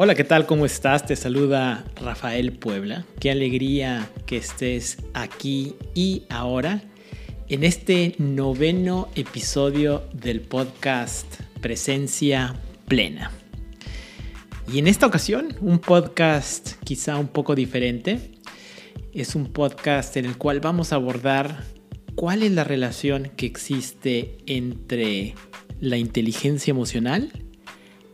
Hola, ¿qué tal? ¿Cómo estás? Te saluda Rafael Puebla. Qué alegría que estés aquí y ahora en este noveno episodio del podcast Presencia Plena. Y en esta ocasión, un podcast quizá un poco diferente. Es un podcast en el cual vamos a abordar cuál es la relación que existe entre la inteligencia emocional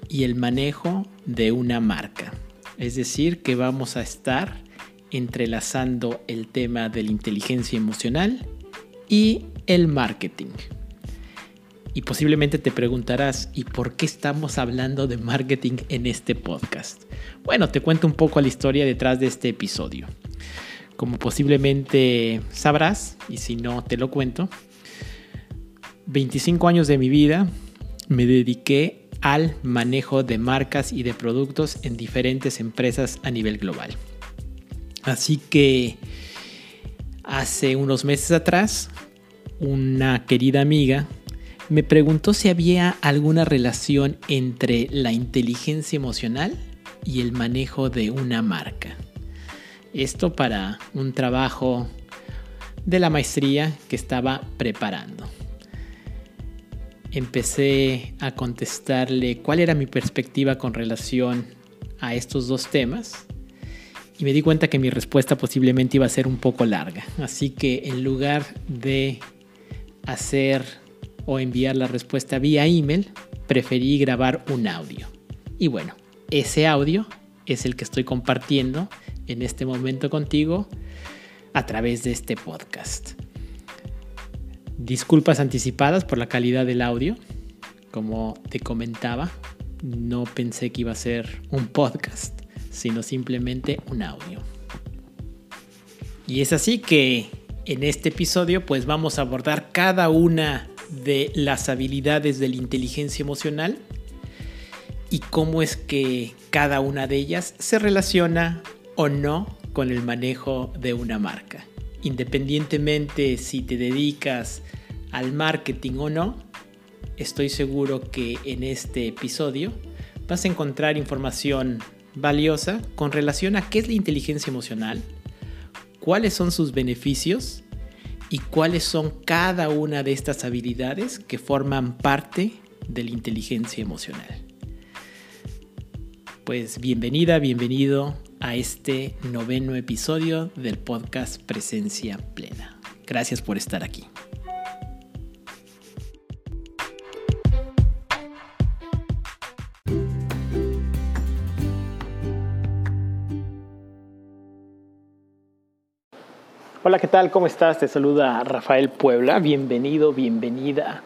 y el manejo de una marca. Es decir, que vamos a estar entrelazando el tema de la inteligencia emocional y el marketing. Y posiblemente te preguntarás, ¿y por qué estamos hablando de marketing en este podcast? Bueno, te cuento un poco la historia detrás de este episodio. Como posiblemente sabrás, y si no te lo cuento, 25 años de mi vida me dediqué al manejo de marcas y de productos en diferentes empresas a nivel global. Así que hace unos meses atrás, una querida amiga me preguntó si había alguna relación entre la inteligencia emocional y el manejo de una marca. Esto para un trabajo de la maestría que estaba preparando. Empecé a contestarle cuál era mi perspectiva con relación a estos dos temas y me di cuenta que mi respuesta posiblemente iba a ser un poco larga. Así que en lugar de hacer o enviar la respuesta vía email, preferí grabar un audio. Y bueno, ese audio es el que estoy compartiendo en este momento contigo a través de este podcast. Disculpas anticipadas por la calidad del audio. Como te comentaba, no pensé que iba a ser un podcast, sino simplemente un audio. Y es así que en este episodio pues vamos a abordar cada una de las habilidades de la inteligencia emocional y cómo es que cada una de ellas se relaciona o no con el manejo de una marca. Independientemente si te dedicas al marketing o no, estoy seguro que en este episodio vas a encontrar información valiosa con relación a qué es la inteligencia emocional, cuáles son sus beneficios y cuáles son cada una de estas habilidades que forman parte de la inteligencia emocional. Pues bienvenida, bienvenido a este noveno episodio del podcast Presencia Plena. Gracias por estar aquí. Hola, ¿qué tal? ¿Cómo estás? Te saluda Rafael Puebla. Bienvenido, bienvenida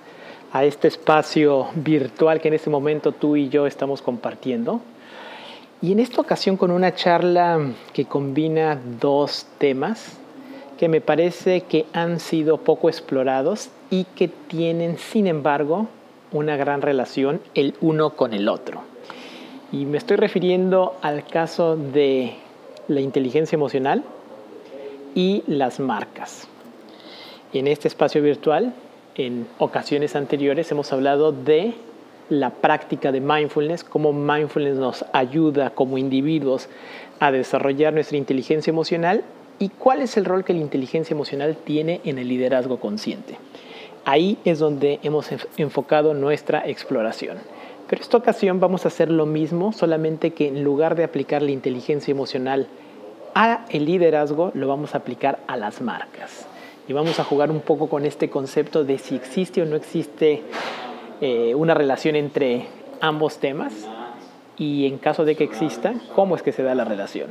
a este espacio virtual que en este momento tú y yo estamos compartiendo. Y en esta ocasión con una charla que combina dos temas que me parece que han sido poco explorados y que tienen, sin embargo, una gran relación el uno con el otro. Y me estoy refiriendo al caso de la inteligencia emocional y las marcas. En este espacio virtual, en ocasiones anteriores, hemos hablado de la práctica de mindfulness, cómo mindfulness nos ayuda como individuos a desarrollar nuestra inteligencia emocional y cuál es el rol que la inteligencia emocional tiene en el liderazgo consciente. Ahí es donde hemos enfocado nuestra exploración. Pero esta ocasión vamos a hacer lo mismo, solamente que en lugar de aplicar la inteligencia emocional a el liderazgo lo vamos a aplicar a las marcas. Y vamos a jugar un poco con este concepto de si existe o no existe eh, una relación entre ambos temas y en caso de que exista, cómo es que se da la relación.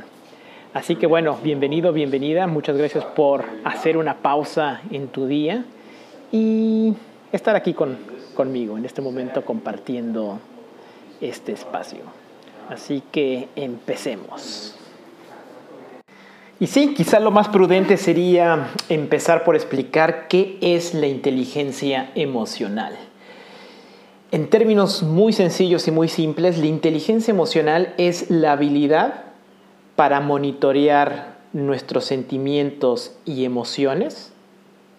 Así que bueno, bienvenido, bienvenida. Muchas gracias por hacer una pausa en tu día y estar aquí con, conmigo en este momento compartiendo este espacio. Así que empecemos. Y sí, quizá lo más prudente sería empezar por explicar qué es la inteligencia emocional. En términos muy sencillos y muy simples, la inteligencia emocional es la habilidad para monitorear nuestros sentimientos y emociones,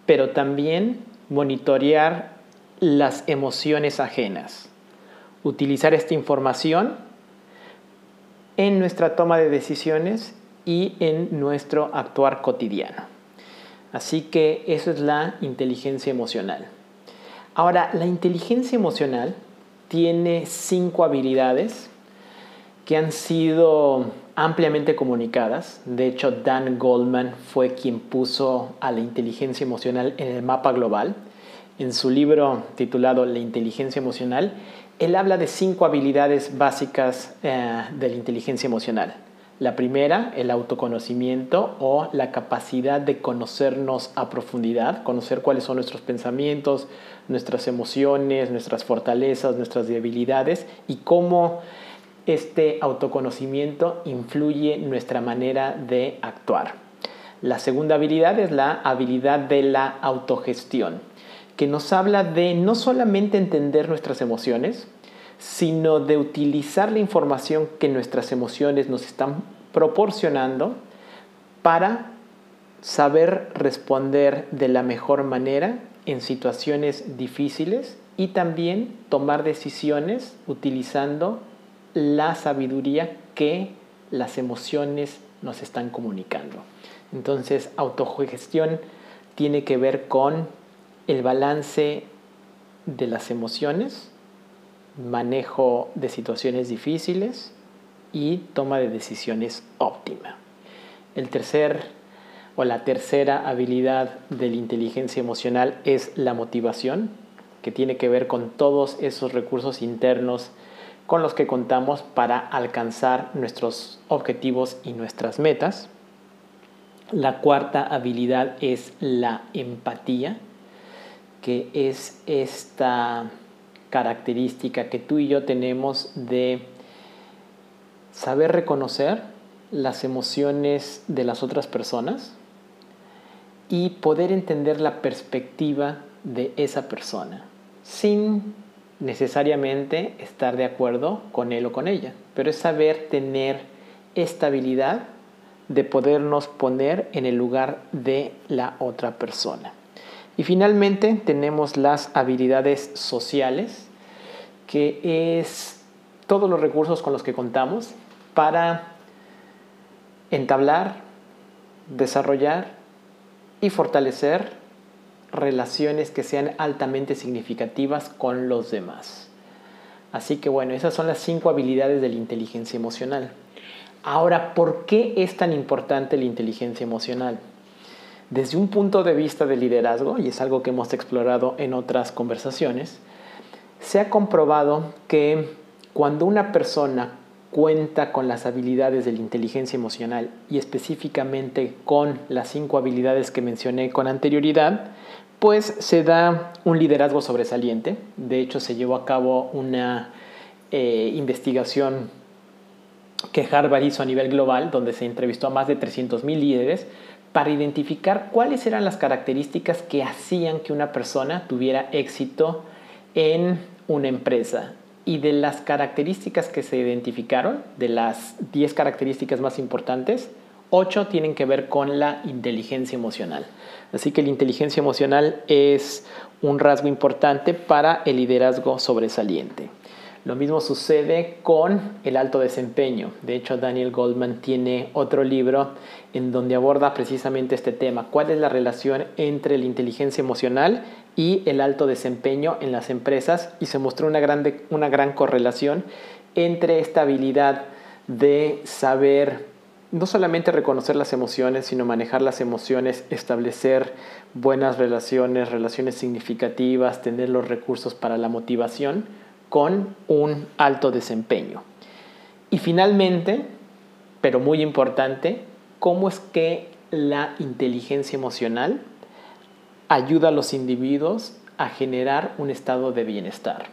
pero también monitorear las emociones ajenas. Utilizar esta información en nuestra toma de decisiones y en nuestro actuar cotidiano. Así que eso es la inteligencia emocional. Ahora, la inteligencia emocional tiene cinco habilidades que han sido ampliamente comunicadas. De hecho, Dan Goldman fue quien puso a la inteligencia emocional en el mapa global. En su libro titulado La inteligencia emocional, él habla de cinco habilidades básicas eh, de la inteligencia emocional. La primera, el autoconocimiento o la capacidad de conocernos a profundidad, conocer cuáles son nuestros pensamientos, nuestras emociones, nuestras fortalezas, nuestras debilidades y cómo este autoconocimiento influye nuestra manera de actuar. La segunda habilidad es la habilidad de la autogestión, que nos habla de no solamente entender nuestras emociones, sino de utilizar la información que nuestras emociones nos están proporcionando para saber responder de la mejor manera en situaciones difíciles y también tomar decisiones utilizando la sabiduría que las emociones nos están comunicando. Entonces, autogestión tiene que ver con el balance de las emociones, manejo de situaciones difíciles y toma de decisiones óptima. El tercer o la tercera habilidad de la inteligencia emocional es la motivación, que tiene que ver con todos esos recursos internos con los que contamos para alcanzar nuestros objetivos y nuestras metas. La cuarta habilidad es la empatía, que es esta característica que tú y yo tenemos de saber reconocer las emociones de las otras personas y poder entender la perspectiva de esa persona sin necesariamente estar de acuerdo con él o con ella, pero es saber tener estabilidad de podernos poner en el lugar de la otra persona. Y finalmente tenemos las habilidades sociales, que es todos los recursos con los que contamos para entablar, desarrollar y fortalecer relaciones que sean altamente significativas con los demás. Así que bueno, esas son las cinco habilidades de la inteligencia emocional. Ahora, ¿por qué es tan importante la inteligencia emocional? Desde un punto de vista de liderazgo, y es algo que hemos explorado en otras conversaciones, se ha comprobado que cuando una persona cuenta con las habilidades de la inteligencia emocional y específicamente con las cinco habilidades que mencioné con anterioridad, pues se da un liderazgo sobresaliente. De hecho, se llevó a cabo una eh, investigación que Harvard hizo a nivel global, donde se entrevistó a más de 300.000 líderes para identificar cuáles eran las características que hacían que una persona tuviera éxito en una empresa. Y de las características que se identificaron, de las 10 características más importantes, 8 tienen que ver con la inteligencia emocional. Así que la inteligencia emocional es un rasgo importante para el liderazgo sobresaliente. Lo mismo sucede con el alto desempeño. De hecho, Daniel Goldman tiene otro libro en donde aborda precisamente este tema. ¿Cuál es la relación entre la inteligencia emocional y el alto desempeño en las empresas? Y se mostró una, una gran correlación entre esta habilidad de saber no solamente reconocer las emociones, sino manejar las emociones, establecer buenas relaciones, relaciones significativas, tener los recursos para la motivación con un alto desempeño. Y finalmente, pero muy importante, cómo es que la inteligencia emocional ayuda a los individuos a generar un estado de bienestar.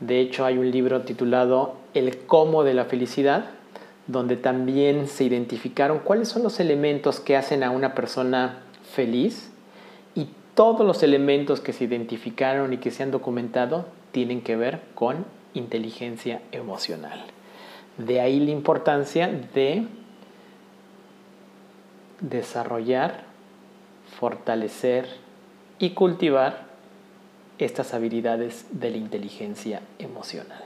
De hecho, hay un libro titulado El cómo de la felicidad, donde también se identificaron cuáles son los elementos que hacen a una persona feliz todos los elementos que se identificaron y que se han documentado tienen que ver con inteligencia emocional. De ahí la importancia de desarrollar, fortalecer y cultivar estas habilidades de la inteligencia emocional.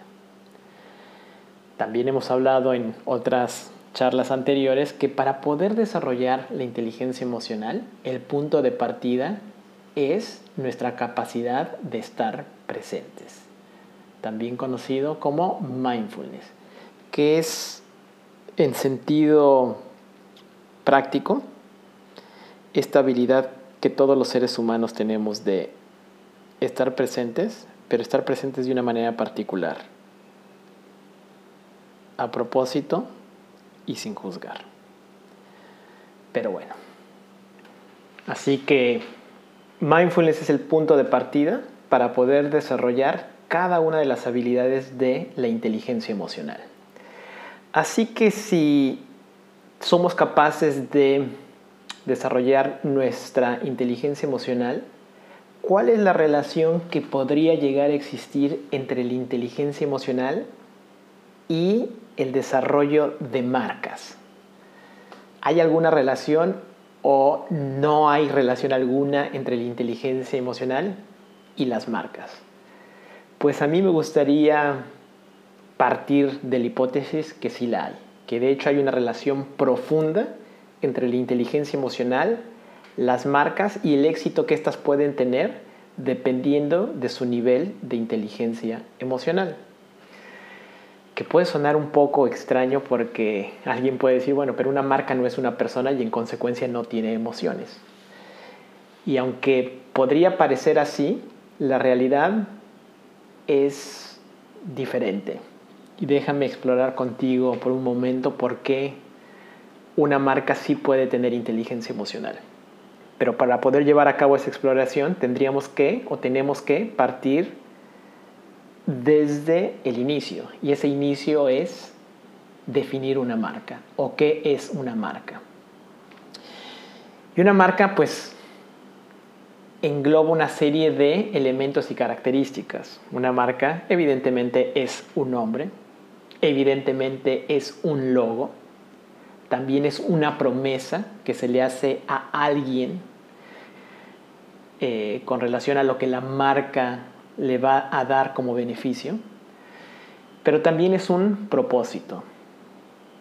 también hemos hablado en otras charlas anteriores que para poder desarrollar la inteligencia emocional, el punto de partida es nuestra capacidad de estar presentes, también conocido como mindfulness, que es en sentido práctico esta habilidad que todos los seres humanos tenemos de estar presentes, pero estar presentes de una manera particular, a propósito y sin juzgar. Pero bueno, así que mindfulness es el punto de partida para poder desarrollar cada una de las habilidades de la inteligencia emocional. Así que si somos capaces de desarrollar nuestra inteligencia emocional, ¿cuál es la relación que podría llegar a existir entre la inteligencia emocional y el desarrollo de marcas? ¿Hay alguna relación o no hay relación alguna entre la inteligencia emocional y las marcas? Pues a mí me gustaría partir de la hipótesis que sí la hay, que de hecho hay una relación profunda entre la inteligencia emocional, las marcas y el éxito que éstas pueden tener dependiendo de su nivel de inteligencia emocional. Puede sonar un poco extraño porque alguien puede decir, bueno, pero una marca no es una persona y en consecuencia no tiene emociones. Y aunque podría parecer así, la realidad es diferente. Y déjame explorar contigo por un momento por qué una marca sí puede tener inteligencia emocional. Pero para poder llevar a cabo esa exploración tendríamos que o tenemos que partir desde el inicio. Y ese inicio es definir una marca o qué es una marca. Y una marca pues engloba una serie de elementos y características. Una marca evidentemente es un nombre, evidentemente es un logo, también es una promesa que se le hace a alguien eh, con relación a lo que la marca le va a dar como beneficio, pero también es un propósito.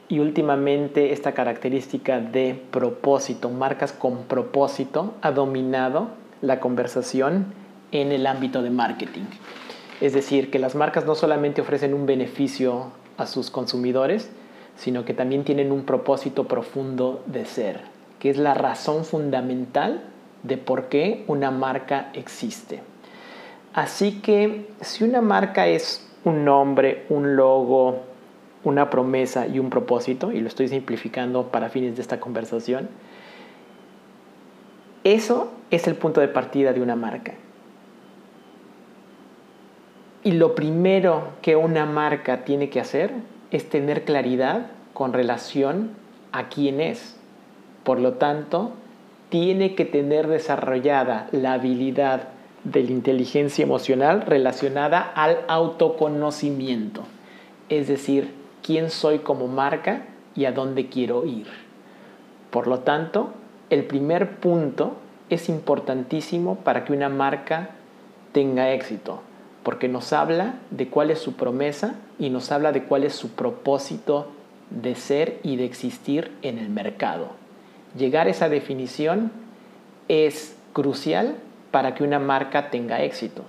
Y últimamente esta característica de propósito, marcas con propósito, ha dominado la conversación en el ámbito de marketing. Es decir, que las marcas no solamente ofrecen un beneficio a sus consumidores, sino que también tienen un propósito profundo de ser, que es la razón fundamental de por qué una marca existe. Así que si una marca es un nombre, un logo, una promesa y un propósito, y lo estoy simplificando para fines de esta conversación, eso es el punto de partida de una marca. Y lo primero que una marca tiene que hacer es tener claridad con relación a quién es. Por lo tanto, tiene que tener desarrollada la habilidad de la inteligencia emocional relacionada al autoconocimiento, es decir, quién soy como marca y a dónde quiero ir. Por lo tanto, el primer punto es importantísimo para que una marca tenga éxito porque nos habla de cuál es su promesa y nos habla de cuál es su propósito de ser y de existir en el mercado. Llegar a esa definición es crucial para que una marca tenga éxito.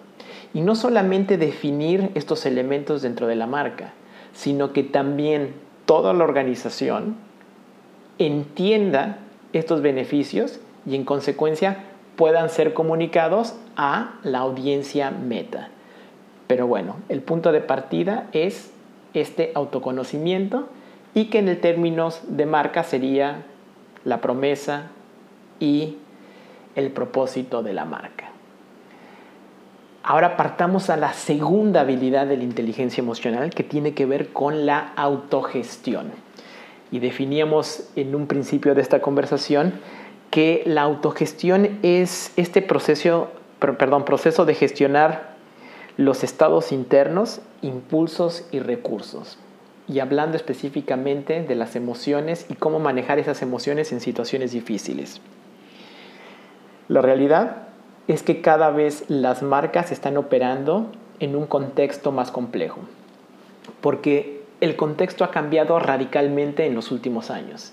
Y no solamente definir estos elementos dentro de la marca, sino que también toda la organización entienda estos beneficios y en consecuencia puedan ser comunicados a la audiencia meta. Pero bueno, el punto de partida es este autoconocimiento y que en el términos de marca sería la promesa y el propósito de la marca. Ahora partamos a la segunda habilidad de la inteligencia emocional que tiene que ver con la autogestión. Y definíamos en un principio de esta conversación que la autogestión es este proceso, perdón, proceso de gestionar los estados internos, impulsos y recursos. Y hablando específicamente de las emociones y cómo manejar esas emociones en situaciones difíciles. La realidad es que cada vez las marcas están operando en un contexto más complejo, porque el contexto ha cambiado radicalmente en los últimos años.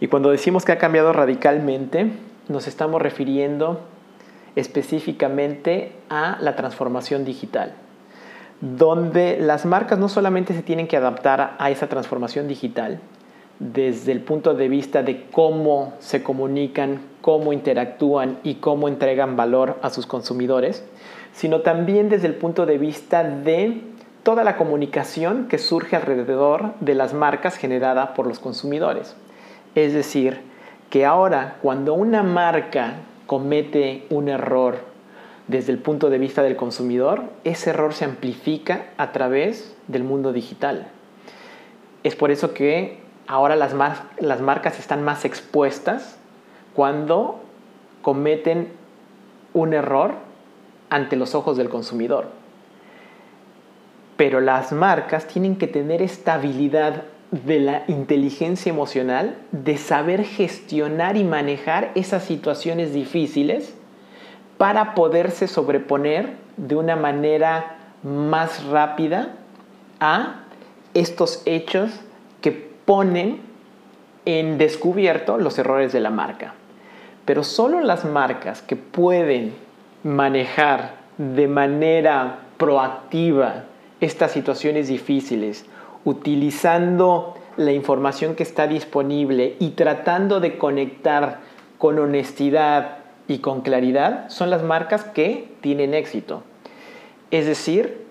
Y cuando decimos que ha cambiado radicalmente, nos estamos refiriendo específicamente a la transformación digital, donde las marcas no solamente se tienen que adaptar a esa transformación digital, desde el punto de vista de cómo se comunican, cómo interactúan y cómo entregan valor a sus consumidores, sino también desde el punto de vista de toda la comunicación que surge alrededor de las marcas generada por los consumidores. Es decir, que ahora cuando una marca comete un error desde el punto de vista del consumidor, ese error se amplifica a través del mundo digital. Es por eso que ahora las, las marcas están más expuestas cuando cometen un error ante los ojos del consumidor. Pero las marcas tienen que tener esta habilidad de la inteligencia emocional, de saber gestionar y manejar esas situaciones difíciles para poderse sobreponer de una manera más rápida a estos hechos ponen en descubierto los errores de la marca. Pero solo las marcas que pueden manejar de manera proactiva estas situaciones difíciles, utilizando la información que está disponible y tratando de conectar con honestidad y con claridad, son las marcas que tienen éxito. Es decir,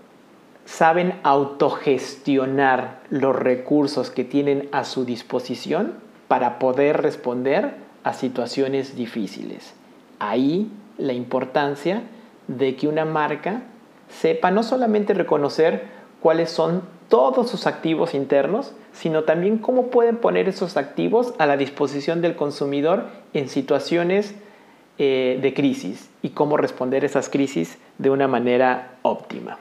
saben autogestionar los recursos que tienen a su disposición para poder responder a situaciones difíciles. Ahí la importancia de que una marca sepa no solamente reconocer cuáles son todos sus activos internos, sino también cómo pueden poner esos activos a la disposición del consumidor en situaciones eh, de crisis y cómo responder a esas crisis de una manera óptima.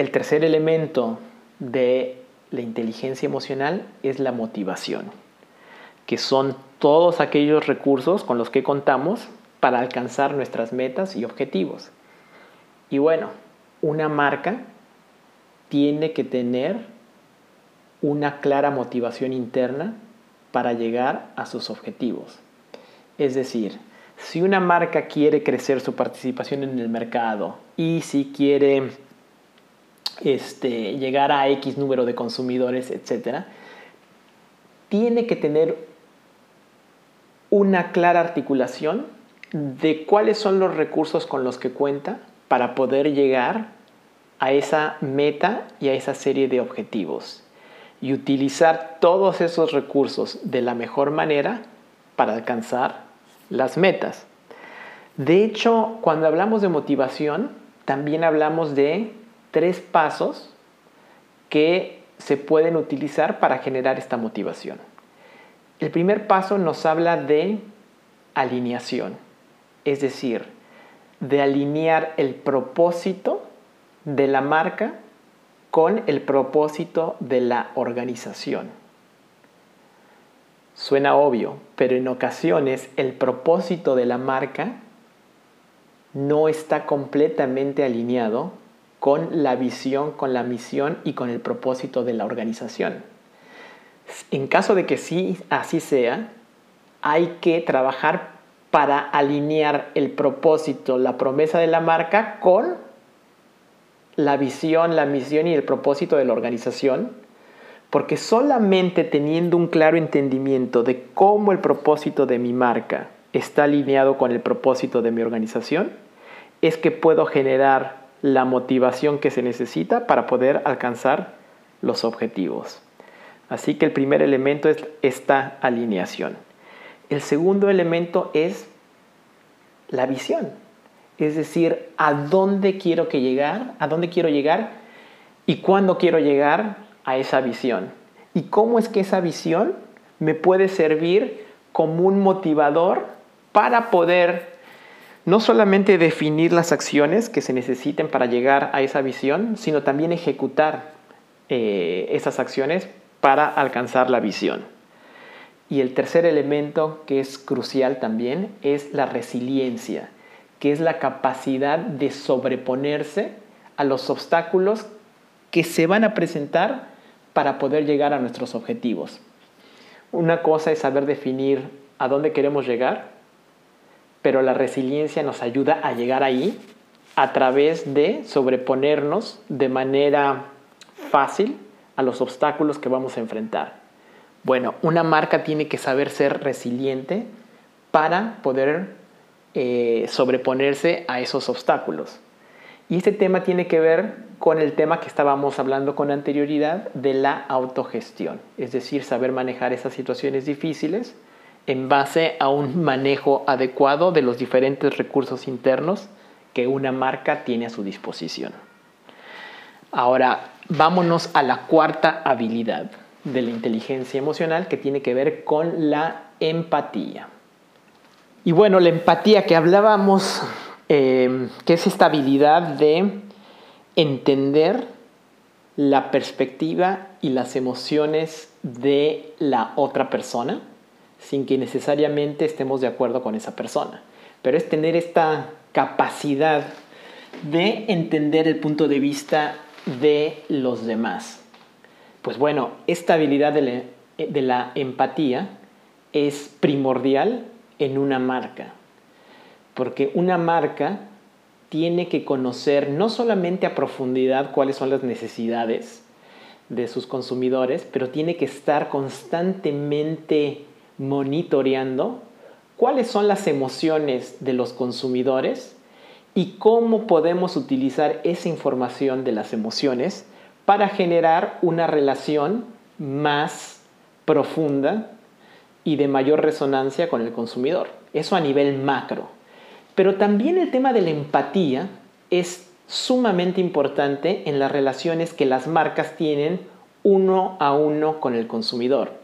El tercer elemento de la inteligencia emocional es la motivación, que son todos aquellos recursos con los que contamos para alcanzar nuestras metas y objetivos. Y bueno, una marca tiene que tener una clara motivación interna para llegar a sus objetivos. Es decir, si una marca quiere crecer su participación en el mercado y si quiere este, llegar a X número de consumidores, etc., tiene que tener una clara articulación de cuáles son los recursos con los que cuenta para poder llegar a esa meta y a esa serie de objetivos y utilizar todos esos recursos de la mejor manera para alcanzar las metas. De hecho, cuando hablamos de motivación, también hablamos de tres pasos que se pueden utilizar para generar esta motivación. El primer paso nos habla de alineación es decir, de alinear el propósito de la marca con el propósito de la organización. Suena obvio, pero en ocasiones el propósito de la marca no está completamente alineado con la visión, con la misión y con el propósito de la organización. En caso de que sí así sea, hay que trabajar para alinear el propósito, la promesa de la marca con la visión, la misión y el propósito de la organización, porque solamente teniendo un claro entendimiento de cómo el propósito de mi marca está alineado con el propósito de mi organización, es que puedo generar la motivación que se necesita para poder alcanzar los objetivos. Así que el primer elemento es esta alineación. El segundo elemento es la visión. Es decir, a dónde quiero que llegar, a dónde quiero llegar y cuándo quiero llegar a esa visión. Y cómo es que esa visión me puede servir como un motivador para poder no solamente definir las acciones que se necesiten para llegar a esa visión, sino también ejecutar eh, esas acciones para alcanzar la visión. Y el tercer elemento que es crucial también es la resiliencia, que es la capacidad de sobreponerse a los obstáculos que se van a presentar para poder llegar a nuestros objetivos. Una cosa es saber definir a dónde queremos llegar, pero la resiliencia nos ayuda a llegar ahí a través de sobreponernos de manera fácil a los obstáculos que vamos a enfrentar. Bueno, una marca tiene que saber ser resiliente para poder eh, sobreponerse a esos obstáculos. Y este tema tiene que ver con el tema que estábamos hablando con anterioridad de la autogestión, es decir, saber manejar esas situaciones difíciles en base a un manejo adecuado de los diferentes recursos internos que una marca tiene a su disposición. Ahora, vámonos a la cuarta habilidad de la inteligencia emocional que tiene que ver con la empatía. Y bueno, la empatía que hablábamos, eh, que es esta habilidad de entender la perspectiva y las emociones de la otra persona sin que necesariamente estemos de acuerdo con esa persona. Pero es tener esta capacidad de entender el punto de vista de los demás. Pues bueno, esta habilidad de la, empatía es primordial en una marca, porque una marca tiene que conocer no solamente a profundidad cuáles son las necesidades de sus consumidores, pero tiene que estar constantemente monitoreando cuáles son las emociones de los consumidores y cómo podemos utilizar esa información de las emociones para generar una relación más profunda y de mayor resonancia con el consumidor. Eso a nivel macro. Pero también el tema de la empatía es sumamente importante en las relaciones que las marcas tienen uno a uno con el consumidor.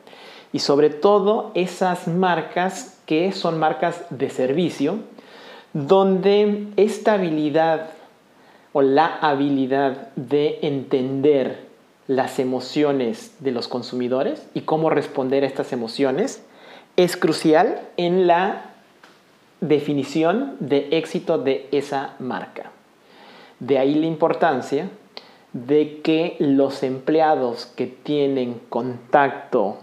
Y sobre todo esas marcas que son marcas de servicio, donde esta habilidad o la habilidad de entender las emociones de los consumidores y cómo responder a estas emociones es crucial en la definición de éxito de esa marca. De ahí la importancia de que los empleados que tienen contacto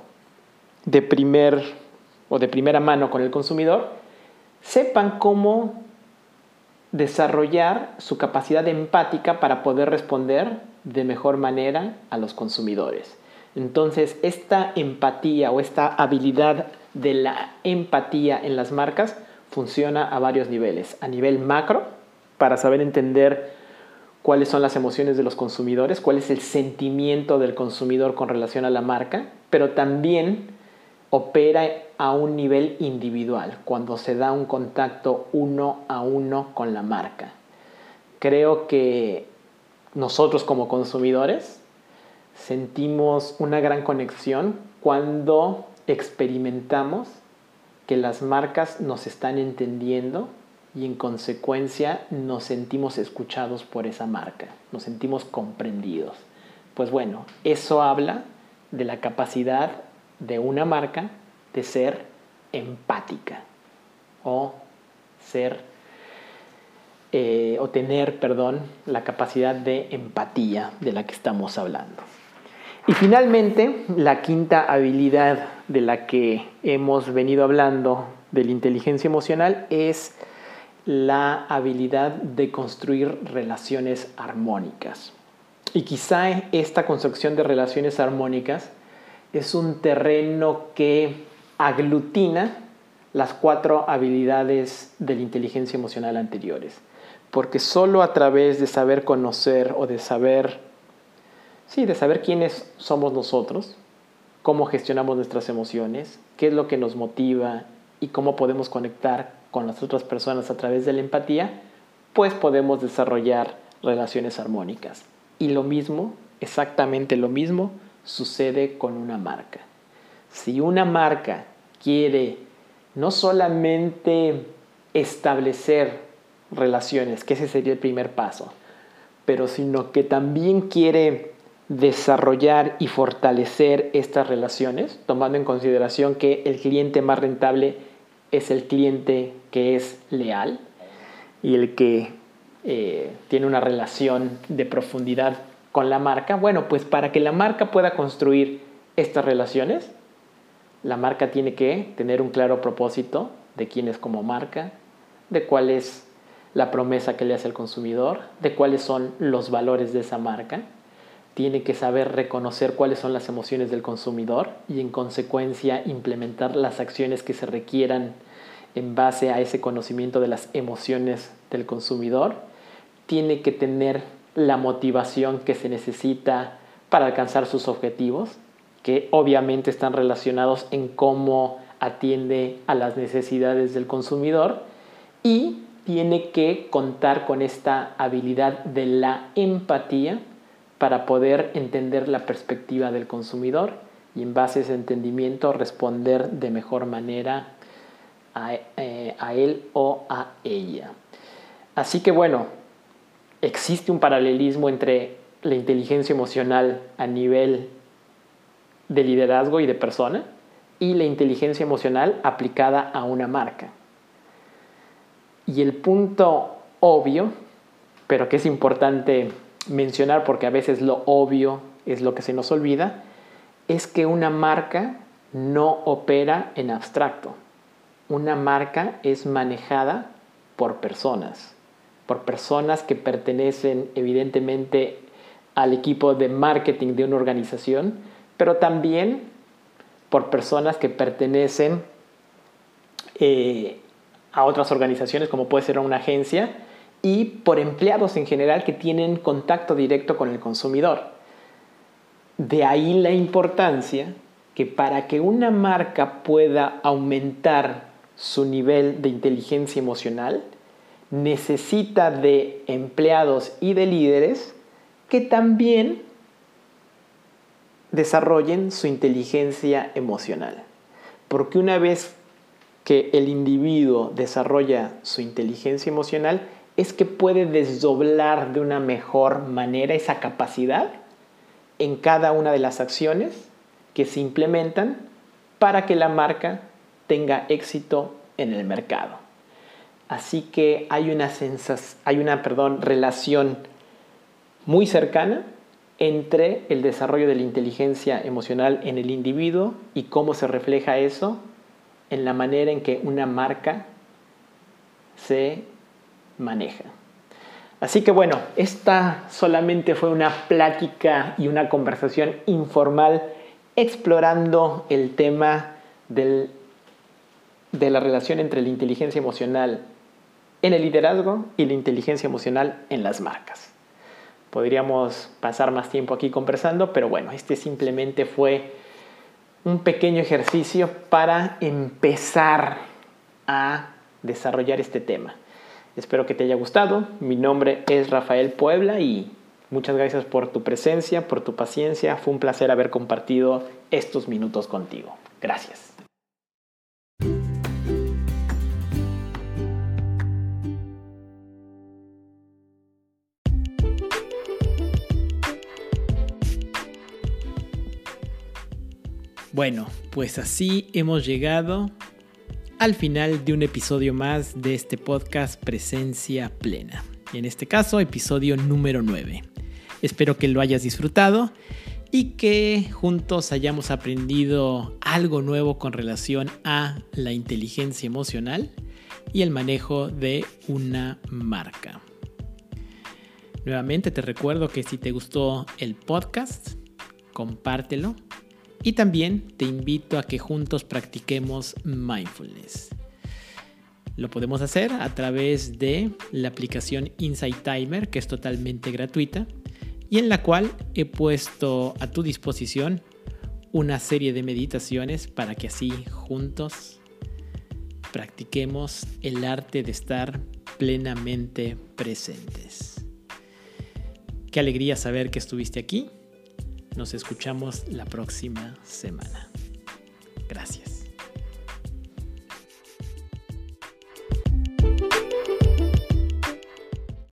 de primer o de primera mano con el consumidor sepan cómo desarrollar su capacidad empática para poder responder de mejor manera a los consumidores. Entonces, esta empatía o esta habilidad de la empatía en las marcas funciona a varios niveles. A nivel macro, para saber entender cuáles son las emociones de los consumidores, cuál es el sentimiento del consumidor con relación a la marca, pero también opera a un nivel individual, cuando se da un contacto uno a uno con la marca. Creo que nosotros como consumidores sentimos una gran conexión cuando experimentamos que las marcas nos están entendiendo y en consecuencia nos sentimos escuchados por esa marca, nos sentimos comprendidos. Pues bueno, eso habla de la capacidad de una marca de ser empática o ser eh, o tener, perdón, la capacidad de empatía de la que estamos hablando. Y finalmente, la quinta habilidad de la que hemos venido hablando de la inteligencia emocional es la habilidad de construir relaciones armónicas. Y quizá esta construcción de relaciones armónicas es un terreno que aglutina las cuatro habilidades de la inteligencia emocional anteriores. Porque solo a través de saber conocer o de saber, sí, de saber quiénes somos nosotros, cómo gestionamos nuestras emociones, qué es lo que nos motiva y cómo podemos conectar con las otras personas a través de la empatía, pues podemos desarrollar relaciones armónicas. Y lo mismo, exactamente lo mismo, sucede con una marca. Si una marca quiere no solamente establecer relaciones, que ese sería el primer paso, pero sino que también quiere desarrollar y fortalecer estas relaciones, tomando en consideración que el cliente más rentable es el cliente que es leal y el que eh, tiene una relación de profundidad con la marca? Bueno, pues para que la marca pueda construir estas relaciones, la marca tiene que tener un claro propósito de quién es como marca, de cuál es la promesa que le hace al consumidor, de cuáles son los valores de esa marca. Tiene que saber reconocer cuáles son las emociones del consumidor y en consecuencia implementar las acciones que se requieran en base a ese conocimiento de las emociones del consumidor. Tiene que tener la motivación que se necesita para alcanzar sus objetivos, que obviamente están relacionados en cómo atiende a las necesidades del consumidor y tiene que contar con esta habilidad de la empatía para poder entender la perspectiva del consumidor y en base a ese entendimiento responder de mejor manera a, eh, a él o a ella. Así que bueno, existe un paralelismo entre la inteligencia emocional a nivel de liderazgo y de persona y la inteligencia emocional aplicada a una marca. Y el punto obvio, pero que es importante mencionar porque a veces lo obvio es lo que se nos olvida, es que una marca no opera en abstracto. Una marca es manejada por personas, por personas que pertenecen evidentemente al equipo de marketing de una organización, pero también por personas que pertenecen eh, a otras organizaciones, como puede ser una agencia, y por empleados en general que tienen contacto directo con el consumidor. De ahí la importancia que para que una marca pueda aumentar su nivel de inteligencia emocional, necesita de empleados y de líderes que también desarrollen su inteligencia emocional. Porque una vez que el individuo desarrolla su inteligencia emocional es que puede desdoblar de una mejor manera esa capacidad en cada una de las acciones que se implementan para que la marca tenga éxito en el mercado. Así que hay una, hay una perdón, relación muy cercana entre el desarrollo de la inteligencia emocional en el individuo y cómo se refleja eso en la manera en que una marca se maneja. Así que bueno, esta solamente fue una plática y una conversación informal explorando el tema de la relación entre la inteligencia emocional en el liderazgo y la inteligencia emocional en las marcas. Podríamos pasar más tiempo aquí conversando, pero bueno, este simplemente fue un pequeño ejercicio para empezar a desarrollar este tema. Espero que te haya gustado. Mi nombre es Rafael Puebla y muchas gracias por tu presencia, por tu paciencia. Fue un placer haber compartido estos minutos contigo. Gracias. Bueno, pues así hemos llegado al final de un episodio más de este podcast Presencia Plena. Y en este caso, episodio número 9. Espero que lo hayas disfrutado y que juntos hayamos aprendido algo nuevo con relación a la inteligencia emocional y el manejo de una marca. Nuevamente te recuerdo que si te gustó el podcast, compártelo y también te invito a que juntos practiquemos mindfulness. Lo podemos hacer a través de la aplicación Insight Timer, que es totalmente gratuita, y en la cual he puesto a tu disposición una serie de meditaciones para que así juntos practiquemos el arte de estar plenamente presentes. Qué alegría saber que estuviste aquí nos escuchamos la próxima semana. Gracias.